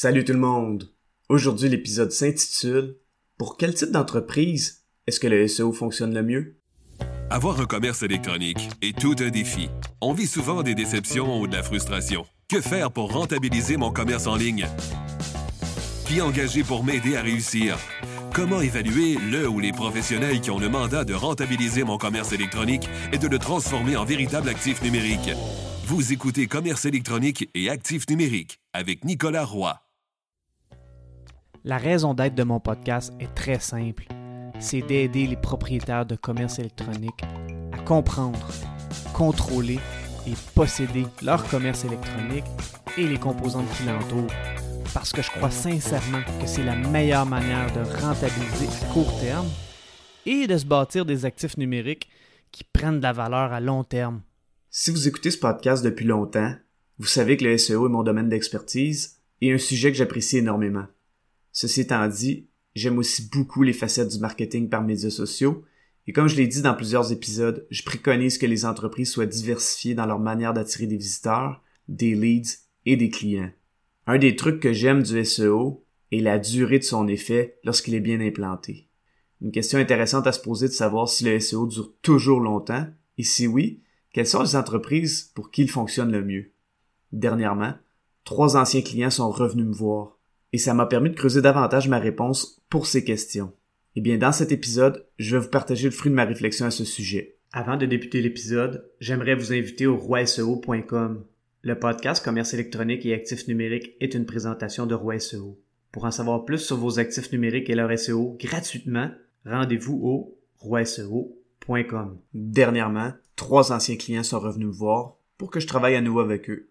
Salut tout le monde! Aujourd'hui, l'épisode s'intitule Pour quel type d'entreprise est-ce que le SEO fonctionne le mieux? Avoir un commerce électronique est tout un défi. On vit souvent des déceptions ou de la frustration. Que faire pour rentabiliser mon commerce en ligne? Qui engager pour m'aider à réussir? Comment évaluer le ou les professionnels qui ont le mandat de rentabiliser mon commerce électronique et de le transformer en véritable actif numérique? Vous écoutez Commerce électronique et actif numérique avec Nicolas Roy. La raison d'être de mon podcast est très simple. C'est d'aider les propriétaires de commerce électronique à comprendre, contrôler et posséder leur commerce électronique et les composantes qui l'entourent. Parce que je crois sincèrement que c'est la meilleure manière de rentabiliser à court terme et de se bâtir des actifs numériques qui prennent de la valeur à long terme. Si vous écoutez ce podcast depuis longtemps, vous savez que le SEO est mon domaine d'expertise et un sujet que j'apprécie énormément. Ceci étant dit, j'aime aussi beaucoup les facettes du marketing par médias sociaux et comme je l'ai dit dans plusieurs épisodes, je préconise que les entreprises soient diversifiées dans leur manière d'attirer des visiteurs, des leads et des clients. Un des trucs que j'aime du SEO est la durée de son effet lorsqu'il est bien implanté. Une question intéressante à se poser de savoir si le SEO dure toujours longtemps et si oui, quelles sont les entreprises pour qui il fonctionne le mieux? Dernièrement, trois anciens clients sont revenus me voir et ça m'a permis de creuser davantage ma réponse pour ces questions. Eh bien, dans cet épisode, je vais vous partager le fruit de ma réflexion à ce sujet. Avant de débuter l'épisode, j'aimerais vous inviter au roiseo.com. Le podcast Commerce électronique et actifs numériques est une présentation de Roi SEO. Pour en savoir plus sur vos actifs numériques et leur SEO gratuitement, rendez-vous au roiseo.com. Dernièrement, trois anciens clients sont revenus me voir pour que je travaille à nouveau avec eux.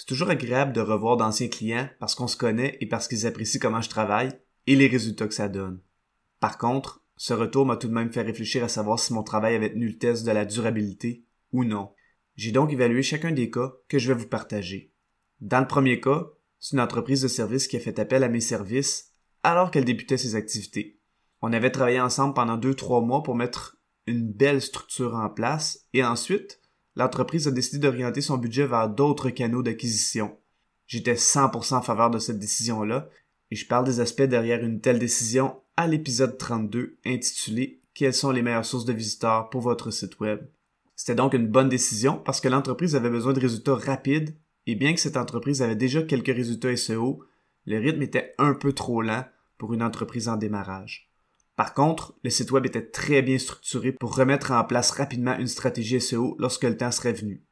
C'est toujours agréable de revoir d'anciens clients parce qu'on se connaît et parce qu'ils apprécient comment je travaille et les résultats que ça donne. Par contre, ce retour m'a tout de même fait réfléchir à savoir si mon travail avait tenu le test de la durabilité ou non. J'ai donc évalué chacun des cas que je vais vous partager. Dans le premier cas, c'est une entreprise de service qui a fait appel à mes services alors qu'elle débutait ses activités. On avait travaillé ensemble pendant deux, trois mois pour mettre une belle structure en place et ensuite, l'entreprise a décidé d'orienter son budget vers d'autres canaux d'acquisition. J'étais 100% en faveur de cette décision-là et je parle des aspects derrière une telle décision à l'épisode 32 intitulé Quelles sont les meilleures sources de visiteurs pour votre site web. C'était donc une bonne décision parce que l'entreprise avait besoin de résultats rapides et bien que cette entreprise avait déjà quelques résultats SEO, le rythme était un peu trop lent pour une entreprise en démarrage. Par contre, le site web était très bien structuré pour remettre en place rapidement une stratégie SEO lorsque le temps serait venu.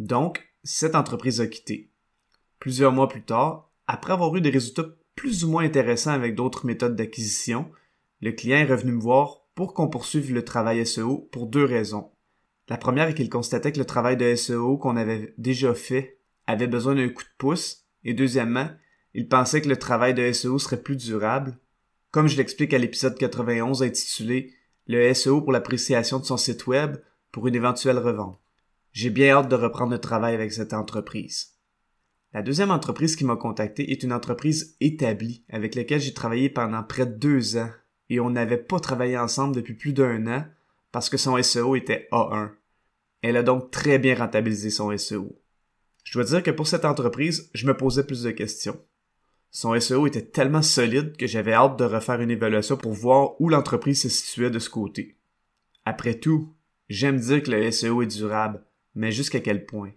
Donc, cette entreprise a quitté. Plusieurs mois plus tard, après avoir eu des résultats plus ou moins intéressants avec d'autres méthodes d'acquisition, le client est revenu me voir pour qu'on poursuive le travail SEO pour deux raisons. La première est qu'il constatait que le travail de SEO qu'on avait déjà fait avait besoin d'un coup de pouce, et deuxièmement, il pensait que le travail de SEO serait plus durable, comme je l'explique à l'épisode 91 intitulé Le SEO pour l'appréciation de son site web pour une éventuelle revente. J'ai bien hâte de reprendre le travail avec cette entreprise. La deuxième entreprise qui m'a contacté est une entreprise établie avec laquelle j'ai travaillé pendant près de deux ans et on n'avait pas travaillé ensemble depuis plus d'un an parce que son SEO était A1. Elle a donc très bien rentabilisé son SEO. Je dois dire que pour cette entreprise, je me posais plus de questions. Son SEO était tellement solide que j'avais hâte de refaire une évaluation pour voir où l'entreprise se situait de ce côté. Après tout, j'aime dire que le SEO est durable, mais jusqu'à quel point?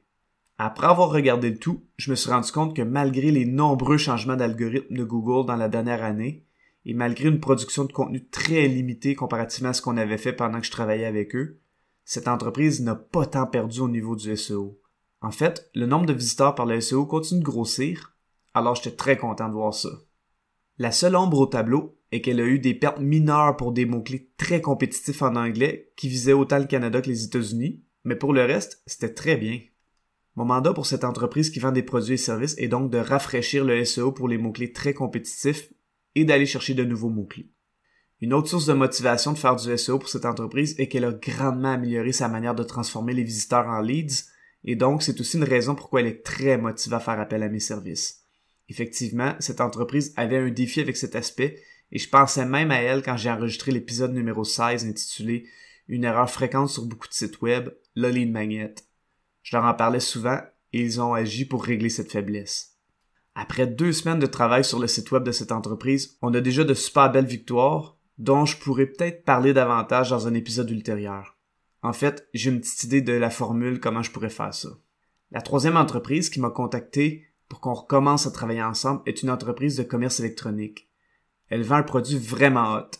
Après avoir regardé le tout, je me suis rendu compte que malgré les nombreux changements d'algorithme de Google dans la dernière année, et malgré une production de contenu très limitée comparativement à ce qu'on avait fait pendant que je travaillais avec eux, cette entreprise n'a pas tant perdu au niveau du SEO. En fait, le nombre de visiteurs par le SEO continue de grossir, alors j'étais très content de voir ça. La seule ombre au tableau est qu'elle a eu des pertes mineures pour des mots-clés très compétitifs en anglais qui visaient autant le Canada que les États-Unis, mais pour le reste, c'était très bien. Mon mandat pour cette entreprise qui vend des produits et services est donc de rafraîchir le SEO pour les mots-clés très compétitifs et d'aller chercher de nouveaux mots-clés. Une autre source de motivation de faire du SEO pour cette entreprise est qu'elle a grandement amélioré sa manière de transformer les visiteurs en leads, et donc c'est aussi une raison pourquoi elle est très motivée à faire appel à mes services. Effectivement, cette entreprise avait un défi avec cet aspect, et je pensais même à elle quand j'ai enregistré l'épisode numéro 16 intitulé Une erreur fréquente sur beaucoup de sites web, ligne magnet. Je leur en parlais souvent, et ils ont agi pour régler cette faiblesse. Après deux semaines de travail sur le site web de cette entreprise, on a déjà de super belles victoires, dont je pourrais peut-être parler davantage dans un épisode ultérieur. En fait, j'ai une petite idée de la formule comment je pourrais faire ça. La troisième entreprise qui m'a contacté pour qu'on recommence à travailler ensemble est une entreprise de commerce électronique. Elle vend un produit vraiment hot.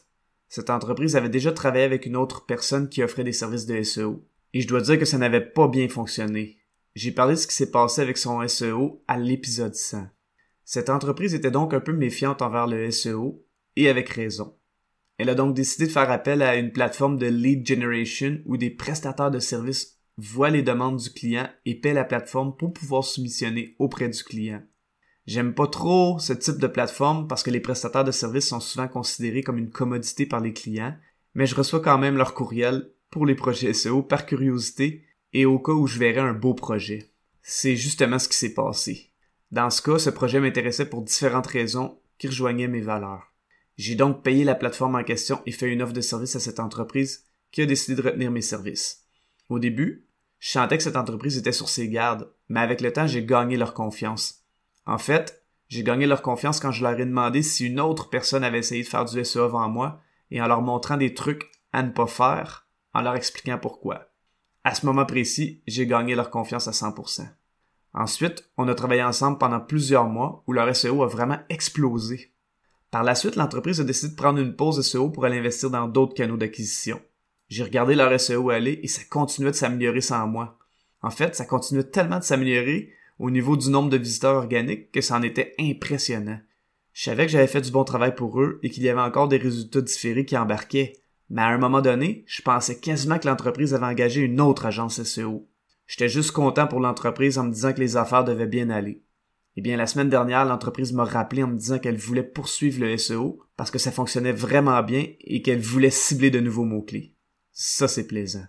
Cette entreprise avait déjà travaillé avec une autre personne qui offrait des services de SEO. Et je dois dire que ça n'avait pas bien fonctionné. J'ai parlé de ce qui s'est passé avec son SEO à l'épisode 100. Cette entreprise était donc un peu méfiante envers le SEO, et avec raison. Elle a donc décidé de faire appel à une plateforme de lead generation où des prestataires de services voient les demandes du client et paient la plateforme pour pouvoir soumissionner auprès du client. J'aime pas trop ce type de plateforme parce que les prestataires de services sont souvent considérés comme une commodité par les clients, mais je reçois quand même leur courriel pour les projets SEO par curiosité et au cas où je verrais un beau projet. C'est justement ce qui s'est passé. Dans ce cas, ce projet m'intéressait pour différentes raisons qui rejoignaient mes valeurs. J'ai donc payé la plateforme en question et fait une offre de service à cette entreprise qui a décidé de retenir mes services. Au début, je sentais que cette entreprise était sur ses gardes, mais avec le temps, j'ai gagné leur confiance. En fait, j'ai gagné leur confiance quand je leur ai demandé si une autre personne avait essayé de faire du SEO avant moi et en leur montrant des trucs à ne pas faire, en leur expliquant pourquoi. À ce moment précis, j'ai gagné leur confiance à 100%. Ensuite, on a travaillé ensemble pendant plusieurs mois où leur SEO a vraiment explosé. Par la suite, l'entreprise a décidé de prendre une pause SEO pour aller investir dans d'autres canaux d'acquisition. J'ai regardé leur SEO aller et ça continuait de s'améliorer sans moi. En fait, ça continuait tellement de s'améliorer au niveau du nombre de visiteurs organiques que ça en était impressionnant. Je savais que j'avais fait du bon travail pour eux et qu'il y avait encore des résultats différés qui embarquaient. Mais à un moment donné, je pensais quasiment que l'entreprise avait engagé une autre agence SEO. J'étais juste content pour l'entreprise en me disant que les affaires devaient bien aller. Eh bien, la semaine dernière, l'entreprise m'a rappelé en me disant qu'elle voulait poursuivre le SEO parce que ça fonctionnait vraiment bien et qu'elle voulait cibler de nouveaux mots-clés. Ça, c'est plaisant.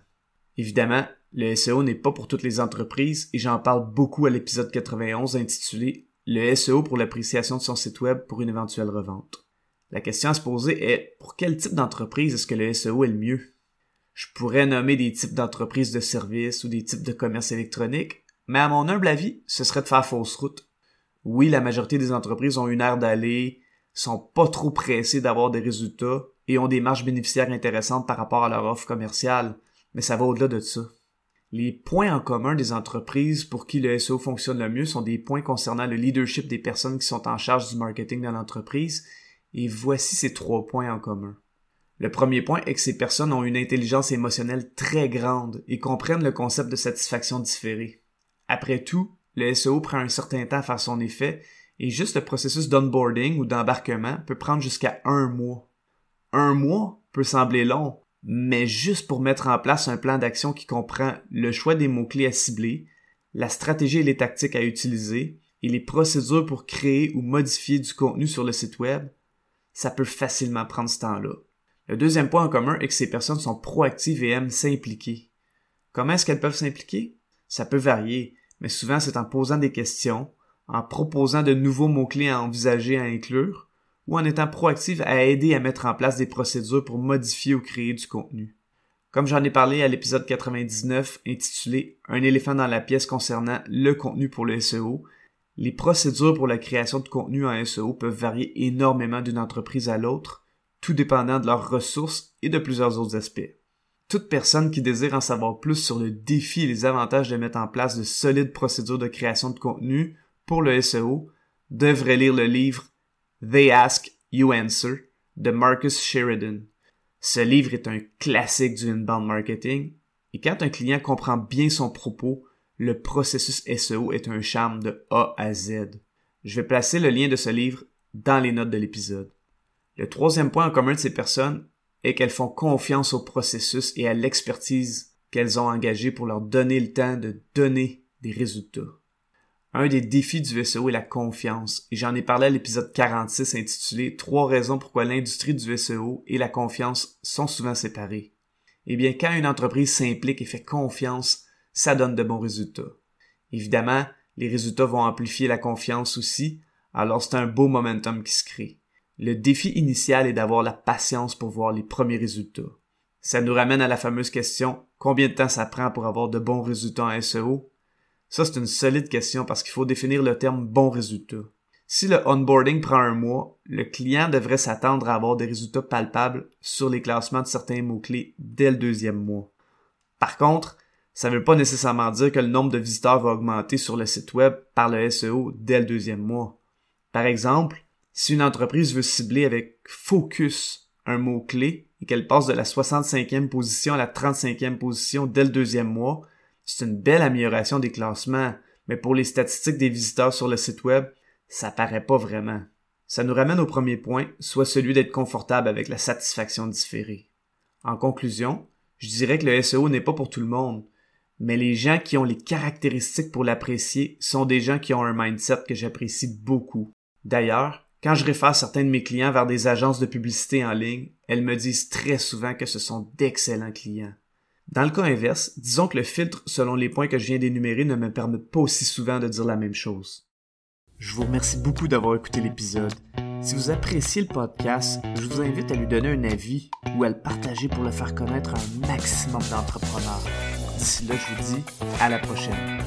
Évidemment, le SEO n'est pas pour toutes les entreprises et j'en parle beaucoup à l'épisode 91 intitulé Le SEO pour l'appréciation de son site web pour une éventuelle revente. La question à se poser est pour quel type d'entreprise est-ce que le SEO est le mieux? Je pourrais nommer des types d'entreprises de services ou des types de commerce électronique, mais à mon humble avis, ce serait de faire fausse route. Oui, la majorité des entreprises ont une aire d'aller, sont pas trop pressées d'avoir des résultats et ont des marges bénéficiaires intéressantes par rapport à leur offre commerciale, mais ça va au-delà de ça. Les points en commun des entreprises pour qui le SEO fonctionne le mieux sont des points concernant le leadership des personnes qui sont en charge du marketing dans l'entreprise, et voici ces trois points en commun. Le premier point est que ces personnes ont une intelligence émotionnelle très grande et comprennent le concept de satisfaction différée. Après tout, le SEO prend un certain temps à faire son effet et juste le processus d'onboarding ou d'embarquement peut prendre jusqu'à un mois. Un mois peut sembler long, mais juste pour mettre en place un plan d'action qui comprend le choix des mots-clés à cibler, la stratégie et les tactiques à utiliser et les procédures pour créer ou modifier du contenu sur le site web, ça peut facilement prendre ce temps-là. Le deuxième point en commun est que ces personnes sont proactives et aiment s'impliquer. Comment est-ce qu'elles peuvent s'impliquer? Ça peut varier, mais souvent c'est en posant des questions, en proposant de nouveaux mots-clés à envisager à inclure, ou en étant proactive à aider à mettre en place des procédures pour modifier ou créer du contenu. Comme j'en ai parlé à l'épisode 99 intitulé Un éléphant dans la pièce concernant le contenu pour le SEO, les procédures pour la création de contenu en SEO peuvent varier énormément d'une entreprise à l'autre, tout dépendant de leurs ressources et de plusieurs autres aspects. Toute personne qui désire en savoir plus sur le défi et les avantages de mettre en place de solides procédures de création de contenu pour le SEO devrait lire le livre They Ask, You Answer de Marcus Sheridan. Ce livre est un classique du inbound marketing et quand un client comprend bien son propos, le processus SEO est un charme de A à Z. Je vais placer le lien de ce livre dans les notes de l'épisode. Le troisième point en commun de ces personnes est qu'elles font confiance au processus et à l'expertise qu'elles ont engagée pour leur donner le temps de donner des résultats. Un des défis du SEO est la confiance, et j'en ai parlé à l'épisode 46 intitulé Trois raisons pourquoi l'industrie du SEO et la confiance sont souvent séparées. Eh bien, quand une entreprise s'implique et fait confiance, ça donne de bons résultats. Évidemment, les résultats vont amplifier la confiance aussi, alors c'est un beau momentum qui se crée. Le défi initial est d'avoir la patience pour voir les premiers résultats. Ça nous ramène à la fameuse question combien de temps ça prend pour avoir de bons résultats en SEO Ça, c'est une solide question parce qu'il faut définir le terme bon résultat. Si le onboarding prend un mois, le client devrait s'attendre à avoir des résultats palpables sur les classements de certains mots-clés dès le deuxième mois. Par contre, ça ne veut pas nécessairement dire que le nombre de visiteurs va augmenter sur le site web par le SEO dès le deuxième mois. Par exemple, si une entreprise veut cibler avec focus un mot-clé et qu'elle passe de la 65e position à la 35e position dès le deuxième mois, c'est une belle amélioration des classements, mais pour les statistiques des visiteurs sur le site web, ça paraît pas vraiment. Ça nous ramène au premier point, soit celui d'être confortable avec la satisfaction différée. En conclusion, je dirais que le SEO n'est pas pour tout le monde, mais les gens qui ont les caractéristiques pour l'apprécier sont des gens qui ont un mindset que j'apprécie beaucoup. D'ailleurs, quand je réfère certains de mes clients vers des agences de publicité en ligne, elles me disent très souvent que ce sont d'excellents clients. Dans le cas inverse, disons que le filtre selon les points que je viens d'énumérer ne me permet pas aussi souvent de dire la même chose. Je vous remercie beaucoup d'avoir écouté l'épisode. Si vous appréciez le podcast, je vous invite à lui donner un avis ou à le partager pour le faire connaître à un maximum d'entrepreneurs. D'ici là, je vous dis à la prochaine.